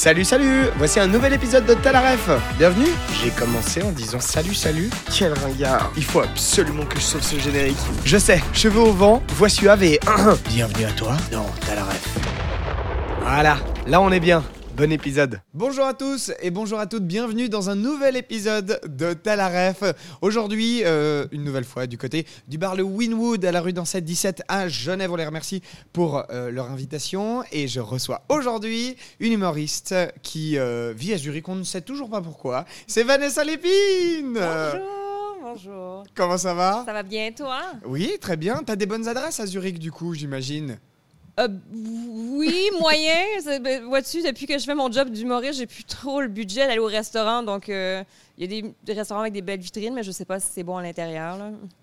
Salut, salut Voici un nouvel épisode de Talaref Bienvenue J'ai commencé en disant salut, salut. Quel ringard Il faut absolument que je sauve ce générique. Je sais, cheveux au vent, voix suave et... Bienvenue à toi Non, Talaref. Voilà, là on est bien. Bon épisode. Bonjour à tous et bonjour à toutes, bienvenue dans un nouvel épisode de Talaref. Aujourd'hui, euh, une nouvelle fois du côté du bar Le Winwood à la rue d'Ancette 17 à Genève. On les remercie pour euh, leur invitation et je reçois aujourd'hui une humoriste qui euh, vit à Zurich, on ne sait toujours pas pourquoi. C'est Vanessa Lépine Bonjour, bonjour. Comment ça va? Ça va bien, toi? Oui, très bien. T'as des bonnes adresses à Zurich du coup, j'imagine. Euh, oui, moyen. Ben, Vois-tu, depuis que je fais mon job d'humoriste, j'ai plus trop le budget d'aller au restaurant. Donc, euh, il y a des, des restaurants avec des belles vitrines, mais je sais pas si c'est bon à l'intérieur.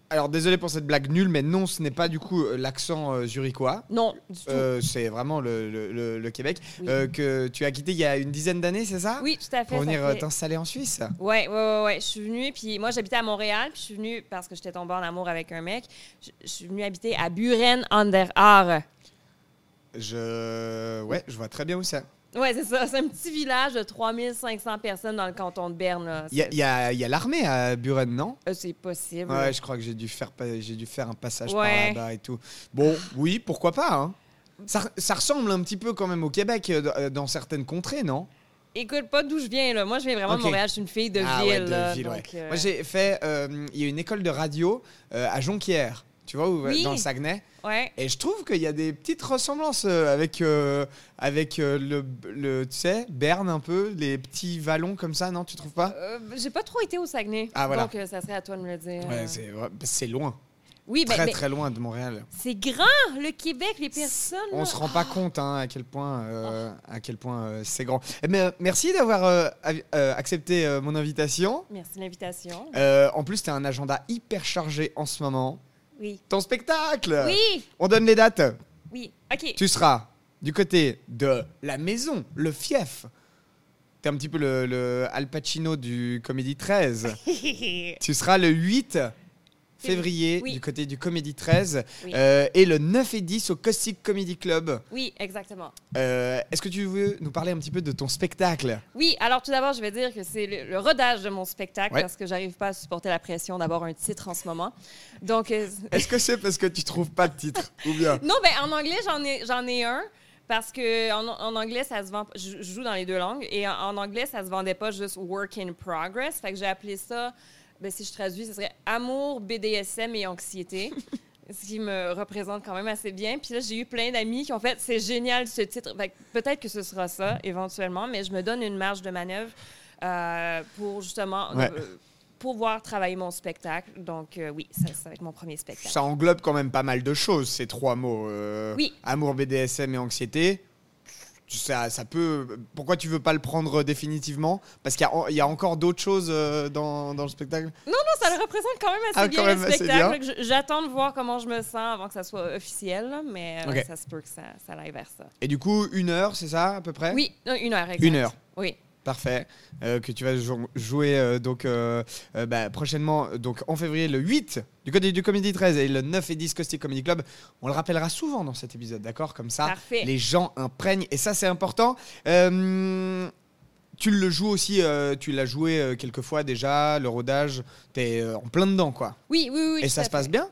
Alors désolé pour cette blague nulle, mais non, ce n'est pas du coup euh, l'accent euh, zurichois. Non, du tout. C'est vraiment le, le- le- le Québec Oui. que tu as quitté il y a une dizaine d'années, c'est ça? Oui, tout à fait. Pour venir fait- t'installer en Suisse? Ouais, ouais, ouais, ouais. Je suis venue, puis moi, j'habitais à Montréal, puis je suis venue parce que j'étais tombée en amour avec un mec. Je, je suis venue habiter à Buren an der Aare. Je, ouais, je vois très bien où c'est. Ouais, c'est ça. C'est un petit village de 3500 personnes dans le canton de Berne. Il y a, y a- l'armée à Buren, non? Euh, C'est possible. Ouais, je crois que j'ai dû faire, j'ai dû faire un passage par là-bas et tout. Bon, oui, pourquoi pas. hein. Ça, ça ressemble un petit peu quand même au Québec euh, dans- euh, dans certaines contrées, non? Écoute, pas d'où je viens, là. Moi, je viens vraiment Ok. de Montréal. Je suis une fille de Ah ville, ouais, de là. ville, donc, ouais. euh, Moi, j'ai fait. Il y a une école de radio à Jonquière, tu vois, Oui. dans le Saguenay. Ouais. Et je trouve qu'il y a des petites ressemblances euh, avec, euh, avec euh, le, le, tu sais, Berne un peu, les petits vallons comme ça, non, tu trouves pas? Euh, j'ai pas trop été au Saguenay. Ah, voilà. Donc, ça serait à toi de me le dire. Ouais, c'est loin, Oui, ben, très ben, très loin de Montréal. c'est grand, le Québec, les personnes. On là. se rend pas compte hein, à quel point, euh, à quel point euh, c'est grand. Eh ben, merci d'avoir av- accepté mon invitation. Merci l'invitation. En plus, tu as un agenda hyper chargé en ce moment. Oui. Ton spectacle Oui, On donne les dates. oui. OK. Tu seras du côté de la maison, le fief. T'es un petit peu le, le Al Pacino du Comédie 13. tu seras le 8 février Oui. du côté du Comédie 13 Oui. euh, et le 9 et 10 au Caustic Comedy Club. oui, exactement. Euh, Est-ce que tu veux nous parler un petit peu de ton spectacle? Oui, alors tout d'abord, je vais dire que c'est le, le rodage de mon spectacle Ouais. parce que j'arrive pas à supporter la pression d'avoir un titre en ce moment. Donc, euh, Est-ce que c'est parce que tu trouves pas de titre ou bien? Non, ben en anglais, j'en ai, j'en ai un. Parce que en, en anglais, ça se vend. Je, je joue dans les deux langues. Et en, en anglais, ça se vendait pas juste work in progress. Fait que j'ai appelé ça. Ben, si je traduis, ce serait amour, BDSM et anxiété. ce qui me représente quand même assez bien. Puis là, j'ai eu plein d'amis qui ont fait c'est génial ce titre. Peut-être que ce sera ça éventuellement, mais je me donne une marge de manœuvre euh, pour justement. Ouais. euh, pouvoir travailler mon spectacle. Donc, euh, oui, ça, ça va être mon premier spectacle. Ça englobe quand même pas mal de choses, ces trois mots. euh, Oui. Amour, BDSM et anxiété. Ça, ça peut. Pourquoi tu veux pas le prendre définitivement? Parce qu'il y y a encore d'autres choses euh, dans, dans le spectacle? Non, ça le représente quand même assez Ah, bien même le spectacle. J'attends de voir comment je me sens avant que ça soit officiel, mais euh, ça se peut que ça, ça aille vers ça. Et du coup, une heure, c'est ça à peu près? Oui, non, une heure, exact. Une heure. Oui. Parfait. Euh, que tu vas jou- jouer euh, donc euh, bah, prochainement, donc en février le 8 du côté du Comedy 13 et le 9 et 10 Caustic Comedy Club. On le rappellera souvent dans cet épisode, d'accord? Comme ça, Parfait. les gens imprègnent et ça c'est important. Tu le joues aussi, tu l'as joué quelques fois déjà, le rodage, t'es en plein dedans quoi. Oui, oui, oui. et ça se passe bien?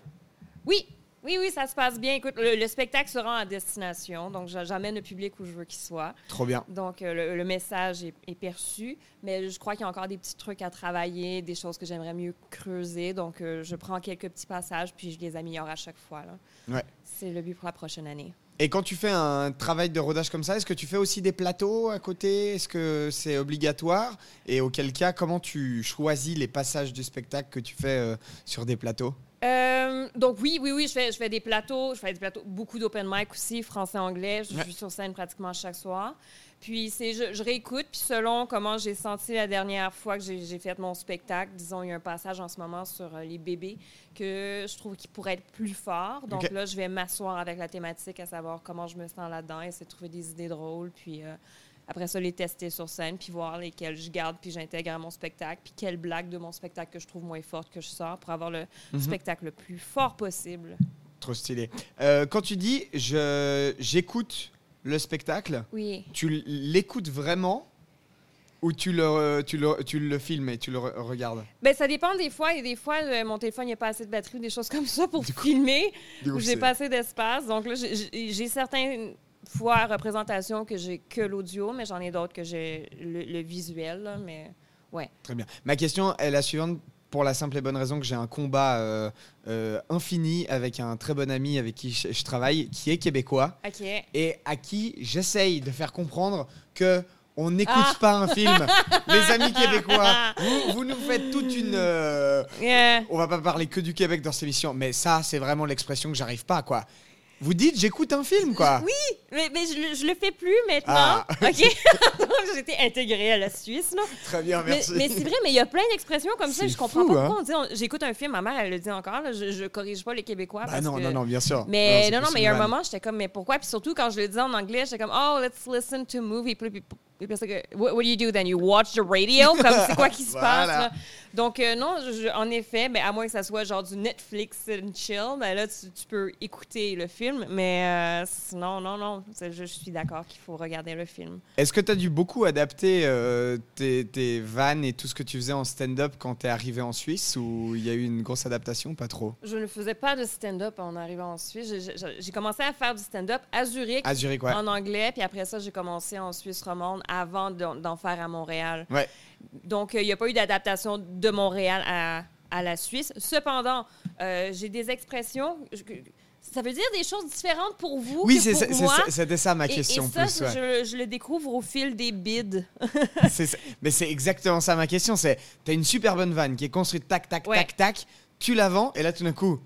Oui. Oui, oui, ça se passe bien. Écoute, le, le spectacle sera en destination, donc j'a- j'amène le public où je veux qu'il soit. Trop bien. Donc, euh, le, le message est, est perçu, mais je crois qu'il y a encore des petits trucs à travailler, des choses que j'aimerais mieux creuser. Donc, euh, je prends quelques petits passages, puis je les améliore à chaque fois. là. Ouais. C'est le but pour la prochaine année. Et quand tu fais un travail de rodage comme ça, est-ce que tu fais aussi des plateaux à côté? Est-ce que c'est obligatoire? Et auquel cas, comment tu choisis les passages du spectacle que tu fais euh, sur des plateaux? Euh, donc oui, oui, oui, je fais, je fais des plateaux, je fais des plateaux, beaucoup d'open mic aussi, français-anglais. Je Ouais. suis sur scène pratiquement chaque soir. Puis c'est, je, je réécoute, puis selon comment j'ai senti la dernière fois que j'ai, j'ai fait mon spectacle, disons, il y a un passage en ce moment sur euh, les bébés que je trouve qu'il pourrait être plus fort. Donc là, je vais m'asseoir avec la thématique, à savoir comment je me sens là-dedans, essayer de trouver des idées drôles, puis euh, après ça, les tester sur scène, puis voir lesquelles je garde, puis j'intègre à mon spectacle, puis quelle blague de mon spectacle que je trouve moins forte que je sors pour avoir le Mhm. spectacle le plus fort possible. Trop stylé. Euh, quand tu dis je j'écoute le spectacle, Oui. tu l'écoutes vraiment ou tu le, tu le, tu le filmes et tu le re- regardes? Ben, ça dépend des fois. Et des fois, euh, mon téléphone, il n'y a pas assez de batterie ou des choses comme ça pour filmer. Coup, ou j'ai pas assez d'espace. Donc là, j'ai- certaines fois représentations que j'ai que l'audio, mais j'en ai d'autres que j'ai le, le visuel. là, mais ouais. Très bien. Ma question est la suivante pour la simple et bonne raison que j'ai un combat euh, euh, infini avec un très bon ami avec qui je, je travaille, qui est québécois, et à qui j'essaye de faire comprendre que on n'écoute Ah. pas un film. Les amis québécois, vous, vous nous faites toute une... euh, Yeah. on va pas parler que du Québec dans cette émission, mais ça, c'est vraiment l'expression que j'arrive pas, quoi. Vous dites, j'écoute un film, quoi. Oui, mais, mais je, je le fais plus maintenant. Ah. OK. J'étais intégrée à la Suisse. Là. Très bien, Mais, merci. mais c'est vrai, mais il y a plein d'expressions comme ça. Je comprends fou, pas hein. pourquoi on dit. J'écoute un film, ma mère, elle le dit encore. là, je, je corrige pas les Québécois. Parce non, que- non, non, bien sûr. Mais non, non, mais il y a un moment, j'étais comme, mais pourquoi? Puis surtout, quand je le disais en anglais, j'étais comme, oh, let's listen to movie. Puis, what, what do you do then? You watch the radio? Comme, c'est quoi qui se Voilà. passe? là? Donc, euh, non, je- en effet, ben, à moins que ça soit genre du Netflix and chill, ben là, tu, tu peux écouter le film. Mais euh, sinon, non, non, je, je suis d'accord qu'il faut regarder le film. Est-ce que tu as dû beaucoup adapter euh, tes, tes vannes et tout ce que tu faisais en stand-up quand tu es arrivé en Suisse ou il y a eu une grosse adaptation? Ou Pas trop. Je ne faisais pas de stand-up en arrivant en Suisse. J'ai- commencé à faire du stand-up à Zurich. À Zurich, ouais. en anglais, puis après ça, j'ai commencé en Suisse romande avant d'en faire à Montréal. Ouais. Donc, euh, il n'y a pas eu d'adaptation de Montréal à, à la Suisse. Cependant, euh, j'ai des expressions. je- ça veut dire des choses différentes pour vous Oui, que c'est- pour c'est- moi. c'est- c'était ça ma question. et, ça, plus, ouais. je, je le découvre au fil des bids. Ça. Mais c'est exactement ça ma question. C'est t'as une super bonne vanne qui est construite tac tac Ouais. tac tac. Tu la vends et là tout d'un coup.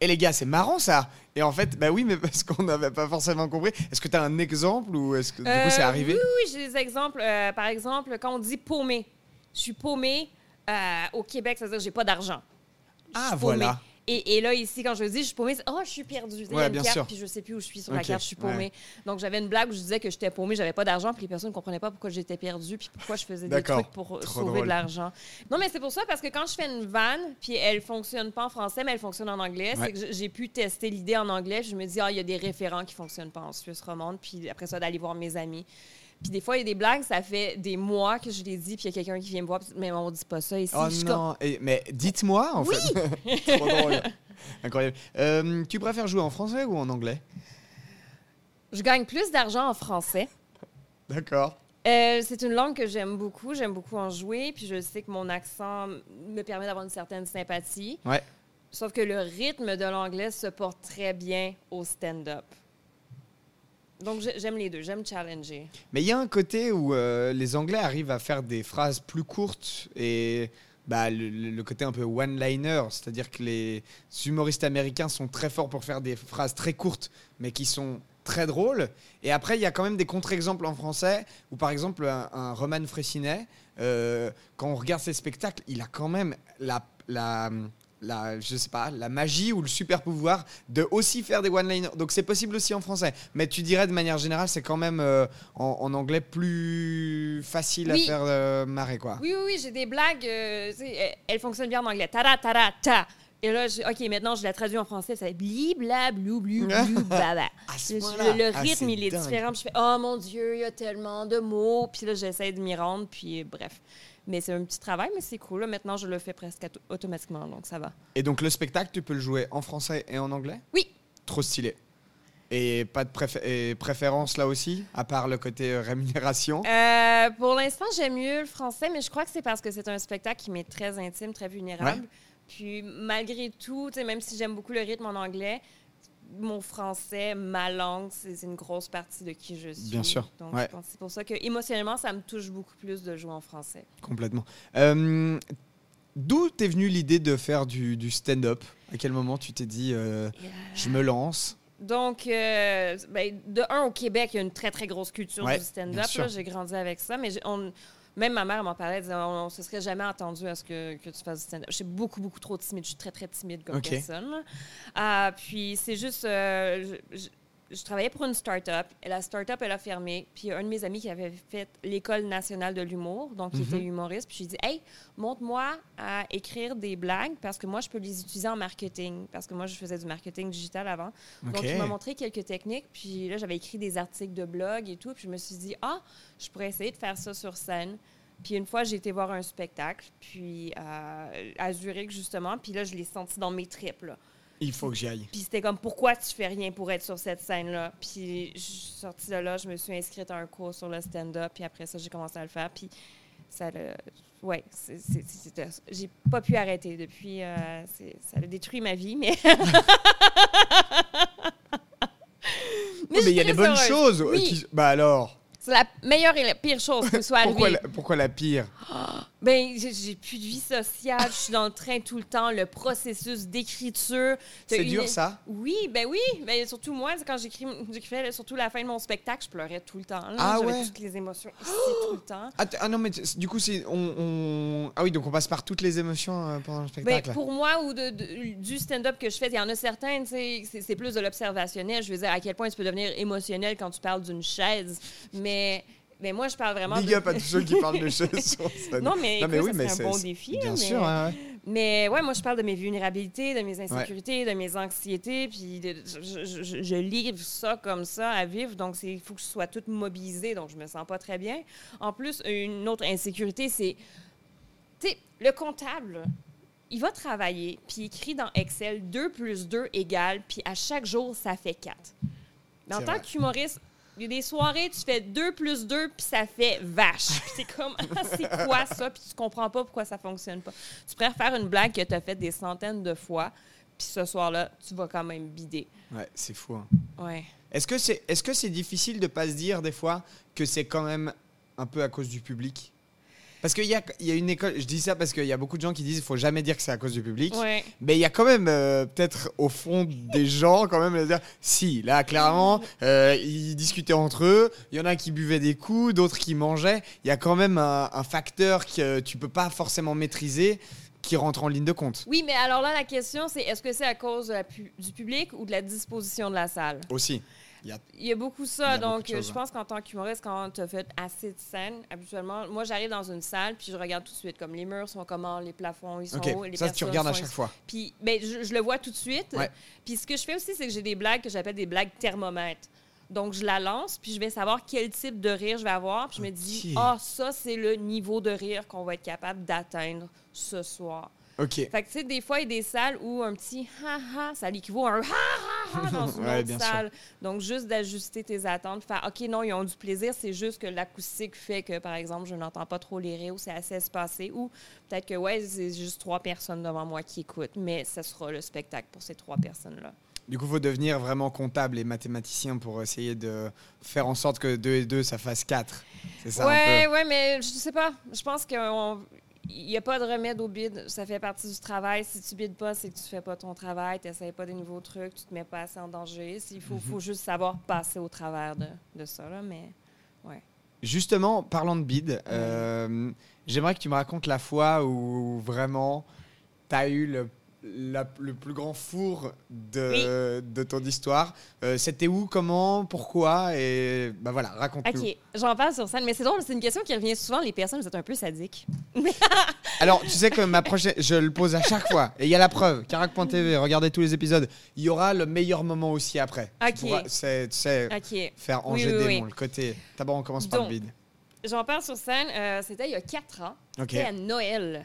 Et les gars, c'est marrant ça. Et en fait, bah oui, mais parce qu'on n'avait pas forcément compris. Est-ce que tu as un exemple ou est-ce que du coup c'est Euh, arrivé? Oui, oui, j'ai des exemples. Euh, par exemple, quand on dit paumé, je suis paumé euh, au Québec, ça veut dire que j'ai pas d'argent. Ah, paumé. Et, et là, ici, quand je dis je suis paumé, c'est oh, je suis perdu. Il y a Ouais, une bien carte, sûr. puis je sais plus où je suis sur la carte, je suis paumé. Donc, j'avais une blague où je disais que j'étais paumé, j'avais pas d'argent, puis les personnes ne comprenaient pas pourquoi j'étais perdu, puis pourquoi je faisais des trucs pour Trop sauver drôle. de l'argent. Non, mais c'est pour ça, parce que quand je fais une vanne, puis elle fonctionne pas en français, mais elle fonctionne en anglais, Ouais. c'est que j'ai pu tester l'idée en anglais, puis je me dis, ah, il y a des référents qui fonctionnent pas en Suisse romande, puis après ça, d'aller voir mes amis. Puis des fois, il y a des blagues, ça fait des mois que je les dis, puis il y a quelqu'un qui vient me voir, puis mais on dit pas ça ici. Oh Je non, Et- mais dites-moi en fait. Trop drôle. Incroyable. Euh, tu préfères jouer en français ou en anglais? Je gagne plus d'argent en français. D'accord. Euh, c'est une langue que j'aime beaucoup. J'aime beaucoup en jouer. Puis je sais que mon accent me permet d'avoir une certaine sympathie. Ouais. Sauf que le rythme de l'anglais se porte très bien au stand-up. Donc j'ai- j'aime les deux. J'aime challenger. Mais il y a un côté où euh, les Anglais arrivent à faire des phrases plus courtes et bah, le, côté un peu one-liner, c'est-à-dire que les humoristes américains sont très forts pour faire des phrases très courtes, mais qui sont très drôles. Et après, il y a quand même des contre-exemples en français, où par exemple, un, Roman Frécinet, euh, quand on regarde ses spectacles, il a quand même la la, je sais pas, la magie ou le super pouvoir de aussi faire des one-liners. Donc c'est possible aussi en français. Mais tu dirais de manière générale, c'est quand même euh, en, en anglais plus facile Oui. à faire euh, marrer, quoi. Oui, oui, oui. J'ai des blagues. euh, elles, fonctionnent bien en anglais. Tara, tara, ta. Et là, je- OK, maintenant, je la traduis en français. Ça fait bli, bla, blou, blou, blou, ce Le, le Ah, rythme, il est dingue. différent. Je fais Oh mon Dieu, il y a tellement de mots. Puis là, j'essaie de m'y rendre. Puis euh, bref. Mais c'est un petit travail, mais c'est cool. Là, maintenant, je le fais presque auto- automatiquement. Donc ça va. Et donc le spectacle, tu peux le jouer en français et en anglais? Oui. Trop stylé. Et pas de préfé- et préférence là aussi, à part le côté euh, rémunération? Euh, pour l'instant, j'aime mieux le français, mais je crois que c'est parce que c'est un spectacle qui m'est très intime, très vulnérable. Ouais. Puis malgré tout, même si j'aime beaucoup le rythme en anglais, mon français, ma langue, c'est une grosse partie de qui je suis. Bien sûr, Donc ouais. c'est pour ça que émotionnellement, ça me touche beaucoup plus de jouer en français. Complètement. Euh, D'où t'es venue l'idée de faire du, du stand-up? À quel moment tu t'es dit, euh, je me lance? Donc, euh, ben, de un, au Québec, il y a une très, très grosse culture Ouais, du stand-up. J'ai grandi avec ça, mais on- même ma mère m'en parlait, elle disait, on, ne se serait jamais attendu à ce que, que tu fasses du stand-up. Je suis beaucoup, beaucoup trop timide. Je suis très, très timide comme personne. Ah, puis, c'est juste... euh, je- je- travaillais pour une start-up. Et la start-up, elle a fermé. Puis il y a un de mes amis qui avait fait l'École nationale de l'humour, donc il Mhm. était humoriste. Puis j'ai dit, hey, montre-moi à écrire des blagues parce que moi, je peux les utiliser en marketing. Parce que moi, je faisais du marketing digital avant. Donc, il m'a montré quelques techniques. Puis là, j'avais écrit des articles de blog et tout. Puis je me suis dit, ah, je pourrais essayer de faire ça sur scène. Puis une fois, j'ai été voir un spectacle, puis euh, à Zurich, justement. Puis là, je l'ai senti dans mes tripes, là. Il faut que j'y aille. Puis c'était comme, pourquoi tu fais rien pour être sur cette scène-là? Puis je suis sortie de là, je me suis inscrite à un cours sur le stand-up, puis après ça, j'ai commencé à le faire. Puis ça le. Ouais, j'ai pas pu arrêter depuis. euh, ça a détruit ma vie, mais. Mais il y a des bonnes choses. euh, Oui, qui- Bah alors, c'est la meilleure et la pire chose qui me soit pourquoi arrivée. la, pourquoi la pire? Ben, j'ai plus de vie sociale, je suis dans le train tout le temps, le processus d'écriture. C'est une- dur ça? Oui, ben oui. Ben, surtout moi, quand j'écris- j'écrivais surtout la fin de mon spectacle, je pleurais tout le temps. là. Ah J'avais ouais? toutes les émotions ici tout le temps. ah, ah non, mais du coup, c'est. On, on- Ah oui, donc on passe par toutes les émotions euh, pendant le Ben, spectacle. pour moi, ou de, de- du stand-up que je fais, il y en a certains, c'est plus de l'observationnel. Je veux dire, à quel point tu peux devenir émotionnel quand tu parles d'une chaise. Mais, mais moi, je parle vraiment Big de... up à tous ceux qui parlent de choses sur scène. Non, mais, Non, mais oui, c'est- un bon défi. Bien sûr, mais... ouais, ouais. Mais ouais, moi, je parle de mes vulnérabilités, de mes insécurités, de mes anxiétés, puis de- je, je- je- je livre ça comme ça à vivre, donc il faut que je sois toute mobilisée, donc je me sens pas très bien. En plus, une autre insécurité, c'est, tu sais, le comptable, il va travailler, puis il écrit dans Excel 2 plus 2 égale, puis à chaque jour, ça fait 4. Mais en tant qu'humoriste, il y a des soirées, tu fais 2 plus 2, puis ça fait vache. Puis c'est comme, ah, c'est quoi ça? Puis tu comprends pas pourquoi ça fonctionne pas. Tu pourrais faire une blague que tu as faite des centaines de fois, puis ce soir-là, tu vas quand même bider. Ouais, c'est fou. hein. Ouais. Est-ce que c'est est -ce c'est difficile de pas se dire des fois que c'est quand même un peu à cause du public? Parce qu'il y a, il y a une école, je dis ça parce qu'il y a beaucoup de gens qui disent qu'il faut jamais dire que c'est à cause du public. Ouais. Mais il y a quand même euh, peut-être au fond des gens quand même dire si là clairement euh, ils discutaient entre eux, il y en a qui buvaient des coups, d'autres qui mangeaient. Il y a quand même un, un facteur que tu peux pas forcément maîtriser qui rentre en ligne de compte Oui, mais alors là, la question, c'est est-ce que c'est à cause de la pu- du public ou de la disposition de la salle? aussi. Il y a beaucoup ça. a Donc, je pense qu'en tant qu'humoriste, quand tu as fait assez de scènes, habituellement, moi, j'arrive dans une salle, puis je regarde tout de suite, comme les murs sont comment, les plafonds, ils sont hauts, les ça tu regardes à chaque ici. fois. Puis, ben, je, je le vois tout de suite. Ouais. Puis, ce que je fais aussi, c'est que j'ai des blagues que j'appelle des blagues thermomètres. Donc, je la lance, puis je vais savoir quel type de rire je vais avoir. Puis, je me dis, ah, ça, c'est le niveau de rire qu'on va être capable d'atteindre ce soir. Ok. Fait que, tu sais, des fois, il y a des salles où un petit ha-ha, ça l'équivaut à un dans une Ouais, autre bien sûr. salle. Donc, juste d'ajuster tes attentes, faire OK, non, ils ont du plaisir, c'est juste que l'acoustique fait que, par exemple, je n'entends pas trop les rires ou c'est assez espacé ou peut-être que, ouais, c'est juste trois personnes devant moi qui écoutent, mais ce sera le spectacle pour ces trois personnes-là. Du coup, il faut devenir vraiment comptable et mathématicien pour essayer de faire en sorte que 2 et 2, ça fasse 4. C'est ça peu. ouais, mais je sais pas. Je pense qu'il n'y a pas de remède au bide. Ça fait partie du travail. Si tu bides pas, c'est que tu fais pas ton travail, tu n'essayes pas des nouveaux trucs, tu te mets pas assez en danger. Il faut, Mhm. faut juste savoir passer au travers de, de ça. Là, mais Justement, parlant de bide, euh, j'aimerais que tu me racontes la fois où vraiment tu as eu le, la- le plus grand four de, de ton histoire. Euh, C'était où, comment, pourquoi Et bah voilà, raconte-nous. OK, j'en parle sur scène. Mais c'est drôle, c'est une question qui revient souvent. Les personnes, vous êtes un peu sadiques. Alors, tu sais que ma prochaine, je le pose à chaque fois. Et il y a la preuve. Carac.tv, regardez tous les épisodes. Il y aura le meilleur moment aussi après. Ok. c'est- Tu sais, OK. faire Angers oui, démon, oui. le côté. D'abord, on commence par Donc, le bide. J'en parle sur scène. euh, C'était il y a quatre ans. Ok. C'était à Noël.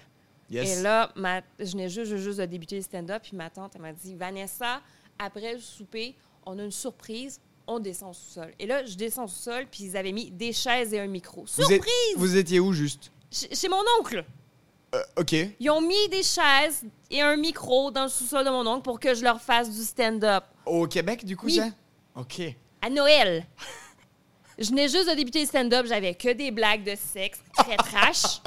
Yes. Et là, ma, je venais juste, juste, de débuter le stand-up, puis ma tante, elle m'a dit Vanessa, après le souper, on a une surprise, on descend au sous-sol. Et là, je descends au sous-sol, puis ils avaient mis des chaises et un micro. vous, Surprise êtes- vous étiez où juste? Chez chez mon oncle. Euh, Ok. Ils ont mis des chaises et un micro dans le sous-sol de mon oncle pour que je leur fasse du stand-up. Au Québec, du coup, Oui. ça? Ok. À Noël. Je venais juste de débuter le stand-up, j'avais que des blagues de sexe très trash.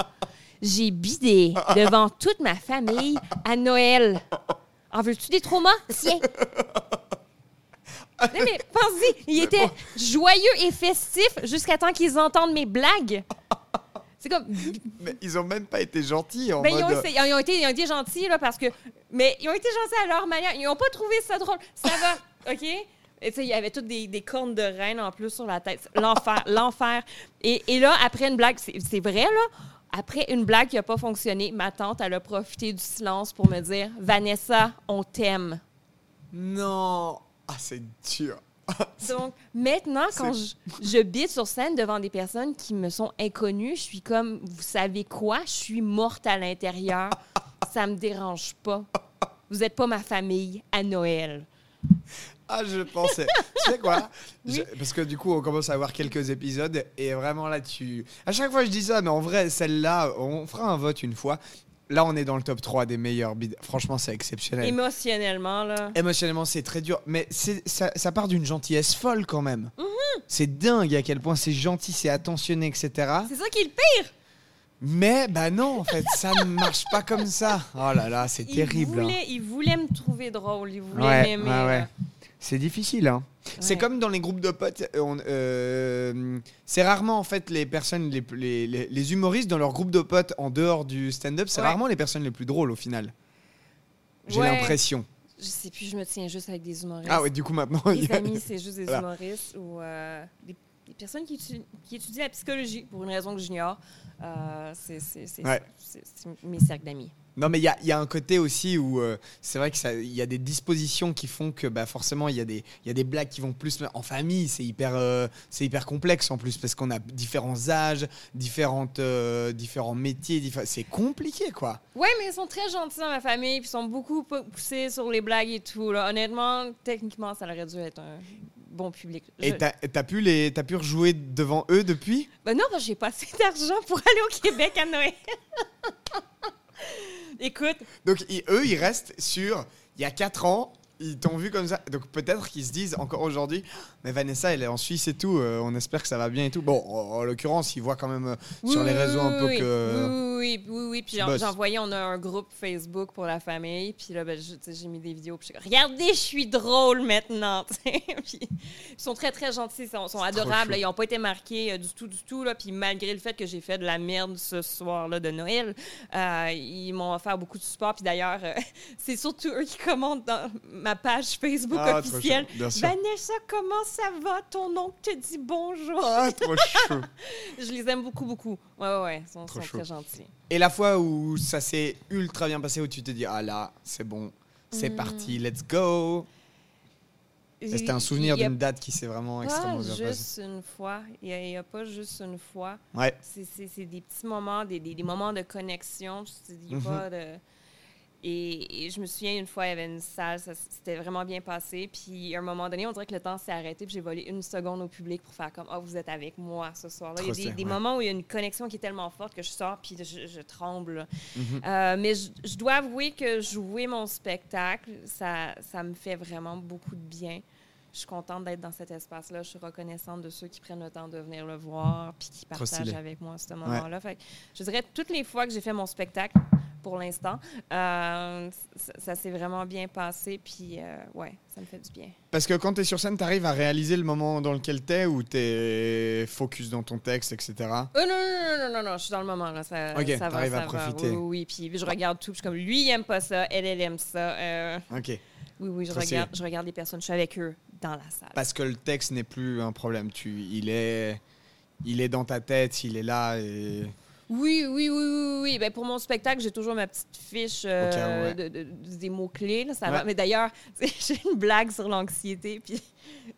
J'ai bidé devant toute ma famille à Noël. En veux-tu des traumas? Tiens? Non, mais pense-y, il était joyeux et festif jusqu'à temps qu'ils entendent mes blagues. C'est comme. Mais ils ont même pas été gentils en Ben, ils, ont, essayé- ils ont été, ils ont été gentils, là, parce que. Mais ils ont été gentils à leur manière. Ils n'ont pas trouvé ça drôle. Ça va, OK? Et tu sais, il y avait toutes des, des cornes de reine en plus sur la tête. L'enfer, l'enfer. Et, et là, après une blague, c'est vrai, là, après une blague qui n'a pas fonctionné, ma tante, elle a profité du silence pour me dire Vanessa, on t'aime. Non. Ah, c'est dur. Donc, maintenant, quand je, je bite sur scène devant des personnes qui me sont inconnues, je suis comme, vous savez quoi? Je suis morte à l'intérieur. Ça me dérange pas. Vous n'êtes pas ma famille à Noël. Ah, je pensais. tu sais quoi? Oui. Je- Parce que du coup, on commence à avoir quelques épisodes et vraiment là, tu. À chaque fois, je dis ça, mais en vrai, celle-là, on fera un vote une fois. Là, on est dans le top 3 des meilleurs bids. Franchement, c'est exceptionnel. Émotionnellement, là. Émotionnellement, c'est très dur, mais c'est- ça, ça part d'une gentillesse folle quand même. Mhm. C'est dingue à quel point c'est gentil, c'est attentionné, etc. C'est ça qui est le pire. Mais bah non, en fait, ça ne marche pas comme ça. Oh là là, c'est terrible. hein. voulait, il voulait me trouver drôle. Il voulait Ouais, m'aimer. ouais, ouais. là. C'est difficile, hein. C'est comme dans les groupes de potes. euh, euh, c'est rarement en fait les personnes, les, les, les- les humoristes dans leur groupe de potes en dehors du stand-up, c'est rarement les personnes les plus drôles au final. J'ai l'impression. Je sais plus, je me tiens juste avec des humoristes. Ah ouais, du coup maintenant. a- amis, c'est juste des Voilà. humoristes ou euh, des, des personnes qui, étudient la psychologie pour une raison que j'ignore. Euh, c'est Ouais. mes cercles d'amis. Non, mais il y a, il y a un côté aussi où euh, c'est vrai qu'il y a des dispositions qui font que bah, forcément il y, a des- il y a des blagues qui vont plus. En famille, c'est hyper, euh, c'est hyper complexe en plus parce qu'on a différents âges, différentes, euh, différents métiers. diffé- C'est compliqué quoi. Ouais, mais ils sont très gentils dans ma famille, puis ils sont beaucoup pou- poussés sur les blagues et tout. Là. Honnêtement, techniquement, ça aurait dû être un bon public. Et t'as as pu, les- t'as pu rejouer devant eux depuis? Ben non, j'ai pas assez d'argent pour aller au Québec à Noël. Écoute, Donc ils- eux, ils restent sur il y a 4 ans. Ils t'ont vu comme ça. Donc peut-être qu'ils se disent encore aujourd'hui, mais Vanessa, elle est en Suisse et tout. euh, on espère que ça va bien et tout. Bon, en, en l'occurrence, ils voient quand même euh, sur les Oui, réseaux un peu oui, que. Oui, oui, oui, oui. Puis tu j'en- bosses. j'ai envoyé, on a un groupe Facebook pour la famille. Puis là, ben, j'ai mis des vidéos. Puis regardez, je suis drôle maintenant. puis ils sont très, très gentils. Ils sont, adorables. là. Ils n'ont pas été marqués euh, du tout, du tout. Là. Puis malgré le fait que j'ai fait de la merde ce soir-là de Noël, euh, ils m'ont offert beaucoup de support. Puis d'ailleurs, euh, c'est surtout eux qui commentent dans ma page Facebook Ah, officielle. Vanessa, comment ça va? Ton oncle te dit bonjour. Ah, trop chou. Je les aime beaucoup, beaucoup. Ouais, ouais, ouais. Ils sont, chaud. très gentils. Et la fois où ça s'est ultra bien passé, où tu te dis, ah là, c'est bon, c'est Hmm. parti, let's go. C'était un souvenir a d'une date qui s'est vraiment extrêmement pas bien passée? juste une fois. Il n'y a, a pas juste une fois. Ouais. C'est- des petits moments, des, des, des moments de connexion. Je te dis Mhm. pas de... Et, et je me souviens une fois, il y avait une salle, ça c'était vraiment bien passé. Puis à un moment donné, on dirait que le temps s'est arrêté. Puis j'ai volé une seconde au public pour faire comme Ah, vous êtes avec moi ce soir-là. Il y a des, stylé, des ouais. moments où il y a une connexion qui est tellement forte que je sors puis je, je tremble. Mhm. Euh, mais je, je dois avouer que jouer mon spectacle, ça, ça me fait vraiment beaucoup de bien. Je suis contente d'être dans cet espace-là. Je suis reconnaissante de ceux qui prennent le temps de venir le voir puis qui partagent avec moi ce moment-là. Fait que je dirais toutes les fois que j'ai fait mon spectacle, pour l'instant, euh, ça, ça s'est vraiment bien passé. Puis, euh, ouais, ça me fait du bien. Parce que quand tu es sur scène, tu arrives à réaliser le moment dans lequel tu es, où tu es focus dans ton texte, etc. Oh non, non, non, non, non, non, je suis dans le moment. Là. Ça, Ok, ça va, à ça va. profiter. Oui, oui, oui. Puis je regarde tout. puis Je suis comme, lui, il aime pas ça. Elle, elle aime ça. Euh, Ok. Oui, oui, je Trop regarde, je regarde les personnes, je suis avec eux dans la salle. Parce que le texte n'est plus un problème. Tu, il, est, il est dans ta tête, il est là. Et... Oui, oui, oui, oui, oui. Ben, pour mon spectacle, j'ai toujours ma petite fiche euh, ouais. de- de- des mots-clés. là, Ça va. Mais d'ailleurs, j'ai une blague sur l'anxiété. Puis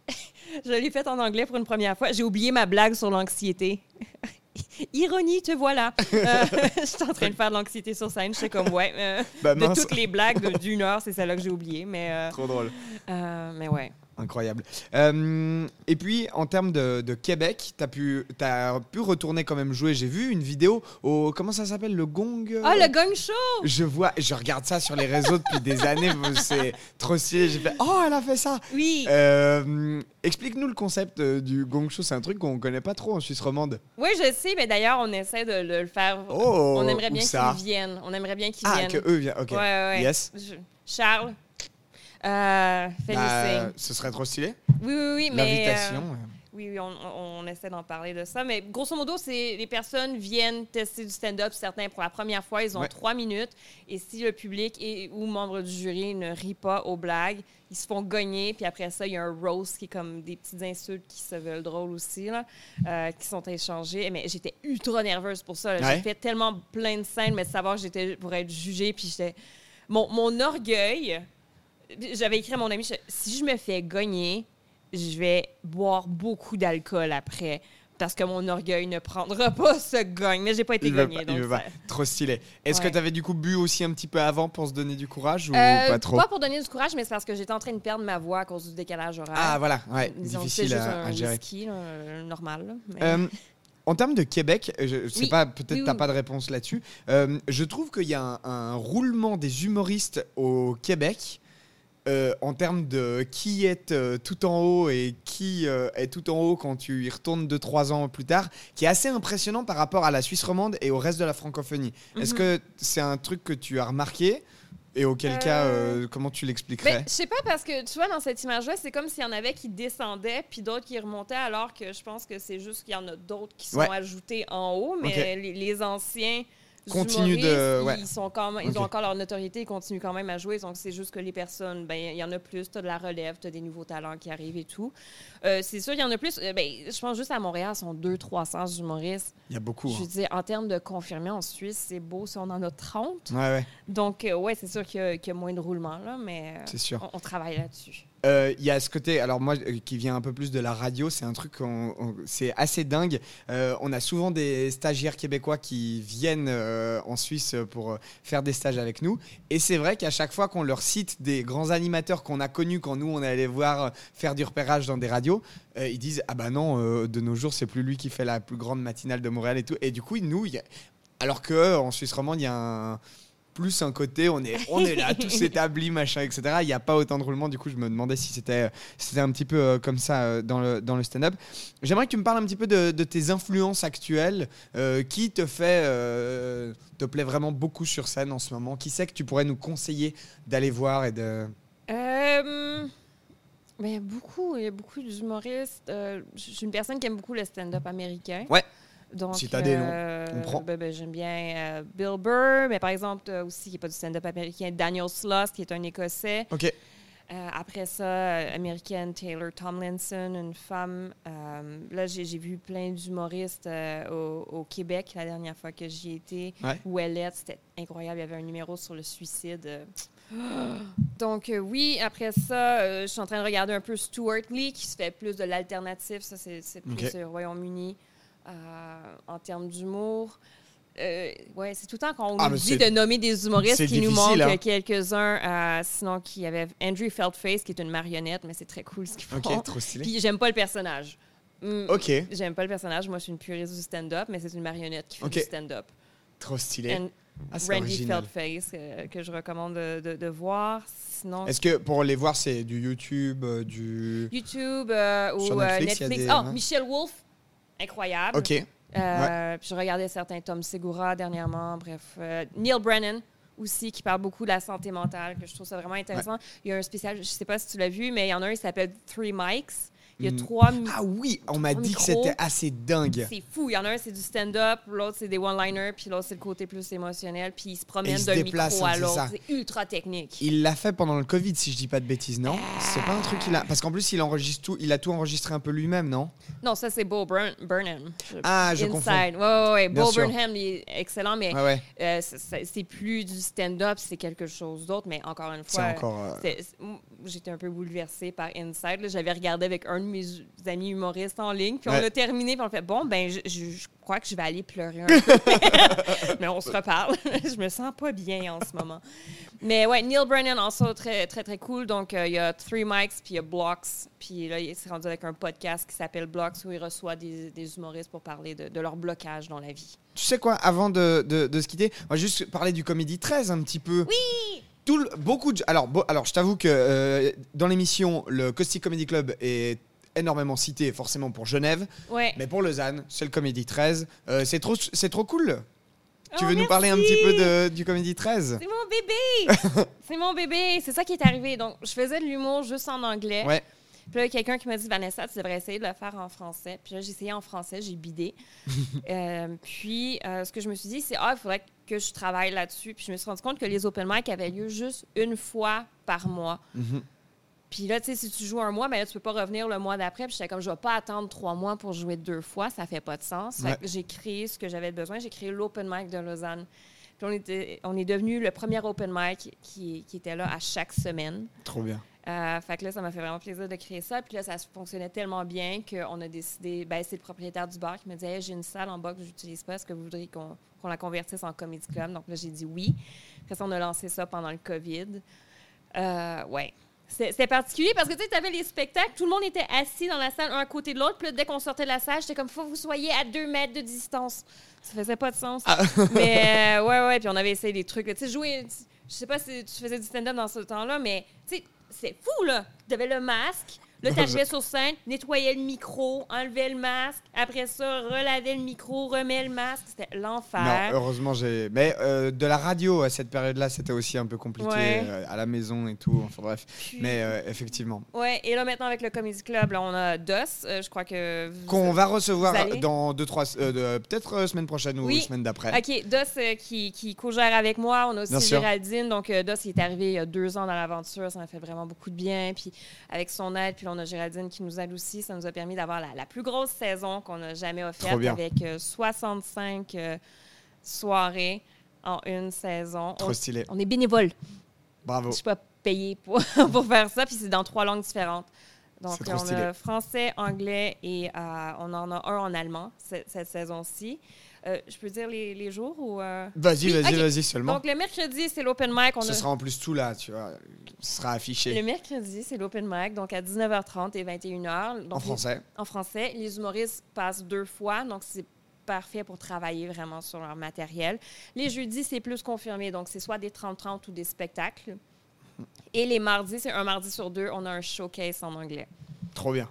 je l'ai faite en anglais pour une première fois. J'ai oublié ma blague sur l'anxiété. Ironie, te voilà. Euh, J'étais en train de faire de l'anxiété sur scène. J'étais comme, ouais. euh, Bah de toutes les blagues d'une heure, c'est celle-là que j'ai oubliée. Mais, euh, Trop drôle. euh, mais ouais. Incroyable. Euh, et puis, en termes de, de Québec, tu as pu, as pu retourner quand même jouer. J'ai vu une vidéo au. Comment ça s'appelle Le Gong? Euh, Ah, le gong show! Je vois, je regarde ça sur les réseaux depuis des années. C'est trop stylé. J'ai fait Oh, elle a fait ça Oui. Euh, Explique-nous le concept euh, du Gong Show. C'est un truc qu'on connaît pas trop en Suisse romande. Oui, je sais, mais d'ailleurs, on essaie de le, faire. Oh, on aimerait bien qu'ils viennent. On aimerait bien qu'ils Ah, viennent. que eux viennent. Ok. Ouais, ouais, ouais. Yes. Je- Charles, euh. Bah, ce serait trop stylé. oui, oui, oui. L'invitation. euh, Oui, oui, on, essaie d'en parler de ça. Mais grosso modo, c'est les personnes viennent tester du stand-up. Certains, pour la première fois, ils ont Ouais. trois minutes. Et si le public et, ou membre du jury ne rit pas aux blagues, ils se font gagner. Puis après ça, il y a un roast qui est comme des petites insultes qui se veulent drôles aussi, là, euh, qui sont échangées. Mais j'étais ultra nerveuse pour ça. Ouais. J'ai fait tellement plein de scènes, mais de savoir que j'étais pour être jugée. Puis j'étais. Mon, mon orgueil, j'avais écrit à mon ami, je- si je me fais gagner, je vais boire beaucoup d'alcool après. Parce que mon orgueil ne prendra pas ce gagne. Mais j'ai pas été pas, il donc pas. ça- Trop stylé. Est-ce que tu avais du coup bu aussi un petit peu avant pour se donner du courage ou Euh, pas trop? pour donner du courage, mais c'est parce que j'étais en train de perdre ma voix à cause du décalage horaire. Ah voilà, ouais, Disons difficile juste à, un gérer. whisky, euh, normal. là, mais- Euh, en termes de Québec, je, je sais Oui. pas, peut-être Oui, t'as oui. pas de réponse là-dessus. Euh, je trouve qu'il y a un, un roulement des humoristes au Québec euh, en termes de qui est euh, tout en haut et qui euh, est tout en haut quand tu y retournes 2-3 ans plus tard, qui est assez impressionnant par rapport à la Suisse romande et au reste de la francophonie. Est-ce Mhm. que c'est un truc que tu as remarqué et auquel cas, comment tu l'expliquerais Ben, je sais pas parce que tu vois dans cette image-là, c'est comme s'il y en avait qui descendaient puis d'autres qui remontaient, alors que je pense que c'est juste qu'il y en a d'autres qui sont Ouais. ajoutés en haut, mais les anciens Continuent de- ouais. ils sont quand même, ils ont encore leur notoriété, ils continuent quand même à jouer. Donc c'est juste que les personnes, ben il y en a plus, t'as de la relève, t'as des nouveaux talents qui arrivent et tout. Euh, c'est sûr, il y en a plus. Euh, ben, je pense juste à Montréal, sont 200-300 humoristes. Il y a beaucoup. Je hein. veux dire, en termes de confirmés en Suisse, c'est beau si on en a 30. Ouais, ouais, Donc, euh, ouais, c'est sûr qu'il y, a- qu'il y a moins de roulement, là, mais sûr. on, on travaille là-dessus. Euh, Il y a ce côté, alors moi euh, qui vient un peu plus de la radio, c'est un truc, c'est assez dingue. Euh, on a souvent des stagiaires québécois qui viennent en Suisse pour faire des stages avec nous. Et c'est vrai qu'à chaque fois qu'on leur cite des grands animateurs qu'on a connus quand nous on allait voir faire du repérage dans des radios, ils disent Ah bah non, de nos jours c'est plus lui qui fait la plus grande matinale de Montréal et tout. Et du coup, nous, alors que euh, en Suisse romande, il y a un plus un côté, on est, on est là, tous établis, machin, etc. Il n'y a pas autant de roulement. Du coup, je me demandais si c'était, c'était un petit peu euh, comme ça euh, dans le, dans le stand-up. J'aimerais que tu me parles un petit peu de, de tes influences actuelles. Euh, qui te fait, euh, te plaît vraiment beaucoup sur scène en ce moment? Qui c'est que tu pourrais nous conseiller d'aller voir et de. Euh, ben, il y a beaucoup, il y a beaucoup d'humoristes. Euh, je suis une personne qui aime beaucoup le stand-up américain. Ouais. Donc, Si t'as des noms, euh, on prend. ben, ben, j'aime bien euh, Bill Burr, mais par exemple, euh, aussi, qui n'est pas du stand-up américain, Daniel Sloss, qui est un Écossais. Ok. Euh, après ça, euh, américaine Taylor Tomlinson, une femme. Là, j'ai vu plein d'humoristes au, au Québec la dernière fois que j'y étais. Ouais. Ouellette, c'était incroyable. Il y avait un numéro sur le suicide. Donc, euh, oui, après ça, euh, je suis en train de regarder un peu Stuart Lee, qui se fait plus de l'alternative. Ça, c'est plus Ok. euh, Royaume-Uni en termes d'humour. Euh, ouais, c'est tout le temps qu'on Ah, nous dit de nommer des humoristes qui nous manquent hein. quelques-uns. euh, sinon, qui avait Andrew Feltface, qui est une marionnette, mais c'est très cool ce qu'ils font. Ok, trop stylé. Puis j'aime pas le personnage. Mm, Ok, J'aime pas le personnage. Moi, je suis une puriste du stand-up, mais c'est une marionnette qui fait du stand-up. trop stylé. And Ah, Randy. Feltface, euh, que je recommande de, de- de voir. Sinon, Est-ce que pour les voir, c'est du YouTube, euh, du. YouTube euh, ou euh, Netflix, y des- Oh, ouais. Michel Wolf, incroyable. Ok, Euh, Puis je regardais certains Tom Segura dernièrement. Bref, euh, Neil Brennan aussi qui parle beaucoup de la santé mentale, que je trouve ça vraiment intéressant. Il y a un spécial, je sais pas si tu l'as vu, mais il y en a un qui s'appelle Three Mics. Il y a Hmm. trois Ah oui, on m'a dit que c'était assez dingue. C'est fou. Il y en a un, c'est du stand-up, l'autre, c'est des one-liners, puis l'autre, c'est le côté plus émotionnel, puis il se promène il se d'un déplace, micro à c'est l'autre. C'est ultra technique. Il l'a fait pendant le Covid, si je dis pas de bêtises, non? C'est pas un truc qu'il a. Parce qu'en plus, il enregistre tout. Il a tout enregistré un peu lui-même, non? Non, ça, c'est Bo Burn- Burnham. Ah, je. Inside. Ouais, ouais, ouais. Bo. Burnham, il est excellent, mais euh, c'est- plus du stand-up, c'est quelque chose d'autre. Mais encore une fois, euh, j'étais un peu bouleversée par Inside. J'avais regardé avec un mes amis humoristes en ligne, puis on l'a terminé, puis on fait bon, ben, je, je- je crois que je vais aller pleurer un peu. mais on se reparle. je me sens pas bien en ce moment. Mais ouais, Neil Brennan, also très, très, très cool. Donc, euh, il y a Three Mics, puis il y a Blocks. Puis là, il s'est rendu avec un podcast qui s'appelle Blocks, où il reçoit des, des humoristes pour parler de, de leur blocage dans la vie. Tu sais quoi, avant de, de- de se quitter, on va juste parler du Comédie 13 un petit peu. Oui! Tout le- beaucoup de, alors, bo- alors, je t'avoue que euh, dans l'émission, le Caustic Comedy Club est énormément cité, forcément pour Genève, Ouais. mais pour Lausanne, c'est le Comédie 13. Euh, c'est trop, c'est trop cool. Tu Oh, veux nous parler un petit peu de- du Comédie 13 C'est mon bébé! c'est mon bébé! C'est ça qui est arrivé. Donc, je faisais de l'humour juste en anglais. Ouais. Puis là, il y a quelqu'un qui m'a dit Vanessa, tu devrais essayer de le faire en français. Puis là, j'ai essayé en français, j'ai bidé. Euh, puis euh, ce que je me suis dit, c'est Ah, il faudrait que je travaille là-dessus. Puis je me suis rendu compte que les open mic avaient lieu juste une fois par mois. Mhm. Puis là, tu sais, si tu joues un mois, mais là, tu peux pas revenir le mois d'après. Puis j'étais comme, je vais pas attendre trois mois pour jouer deux fois. Ça fait pas de sens. Fait que j'ai créé ce que j'avais besoin. J'ai créé l'open mic de Lausanne. Puis on, était, on est devenu le premier open mic qui, qui était là à chaque semaine. Trop bien. Euh, fait que là, ça m'a fait vraiment plaisir de créer ça. Puis là, ça fonctionnait tellement bien qu'on a décidé. Ben, c'est le propriétaire du bar qui me disait Hey, J'ai une salle en bas que je n'utilise pas. Est-ce que vous voudriez qu'on qu'on la convertisse en comedy club? Donc là, j'ai dit oui. Après ça, on a lancé ça pendant le COVID. Euh, ouais. C'est- C'était particulier parce que tu avais les spectacles, tout le monde était assis dans la salle, un à côté de l'autre. Puis là, dès qu'on sortait de la salle, j'étais comme, faut que vous soyez à deux mètres de distance. Ça faisait pas de sens. mais euh, ouais, ouais. Puis on avait essayé des trucs. Tu sais, jouer. Je sais pas si tu faisais du stand-up dans ce temps-là, mais tu sais, c'est fou, là. Tu avais le masque. Là, tu arrivais sur scène, nettoyais le micro, enlevais le masque. Après ça, relavais le micro, remets le masque. C'était Non, l'enfer. heureusement, j'ai. Mais euh, de la radio à cette période-là, c'était aussi un peu compliqué Ouais. euh, à la maison et tout. Enfin bref. Puis- Mais euh, effectivement. Ouais, et là, maintenant, avec le Comedy Club, là, on a DOS. je crois que. Qu'on va recevoir allez? dans deux, trois. de- Peut-être semaine prochaine ou Oui. semaine d'après. OK, Dos qui, qui co-gère avec moi. On a aussi. Géraldine. Donc, Dos, il est arrivé il y a deux ans dans l'aventure. Ça m'a fait vraiment beaucoup de bien. Puis, avec son aide, puis on a Géraldine qui nous aide aussi. Ça nous a permis d'avoir la, la plus grosse saison qu'on n'a jamais offerte avec euh, 65 euh, soirées en une saison. Trop On, stylé. on est bénévole. Bravo. Je suis pas payée pour, pour faire ça. Puis, c'est dans trois langues différentes. Donc, on stylé. a français, anglais et euh, on en a un en allemand cette, cette saison-ci. Euh, je peux dire les, les jours ou. euh? Vas-y, Oui, vas-y, vas-y seulement. Donc, le mercredi, c'est l'open mic. On Ce a- sera en plus tout là, tu vois. Ce sera affiché Le mercredi, c'est l'open mic, donc à 19h30 et 21h. Donc, en français. les- en français. Les humoristes passent deux fois, donc c'est parfait pour travailler vraiment sur leur matériel. Les jeudis, c'est plus confirmé, donc c'est soit des 30-30 ou des spectacles. Et les mardis, c'est un mardi sur deux, on a un showcase en anglais. Trop bien.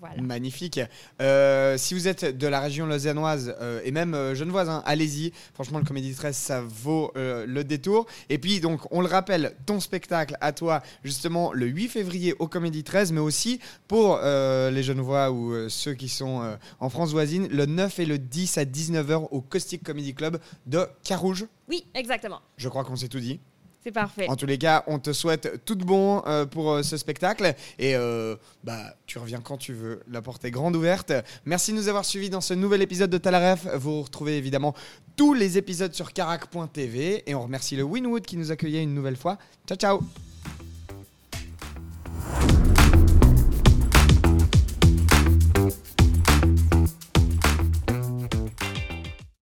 Voilà. Magnifique. Euh, si vous êtes de la région lausannoise euh, et même euh, genevoise, hein, allez-y. Franchement, le Comédie 13, ça vaut euh, le détour. Et puis, donc, on le rappelle, ton spectacle à toi, justement, le 8 février au Comédie 13, mais aussi pour les genevois ou ceux qui sont en France voisine, le 9 et le 10 à 19h au Caustic Comedy Club de Carouge. Oui, exactement. Je crois qu'on s'est tout dit. C'est parfait. En tous les cas, on te souhaite tout de bon euh, pour euh, ce spectacle. Et euh, bah, tu reviens quand tu veux. La porte est grande ouverte. Merci de nous avoir suivis dans ce nouvel épisode de Talaref. Vous retrouvez évidemment tous les épisodes sur carac.tv. Et on remercie le Winwood qui nous accueillait une nouvelle fois. Ciao, ciao.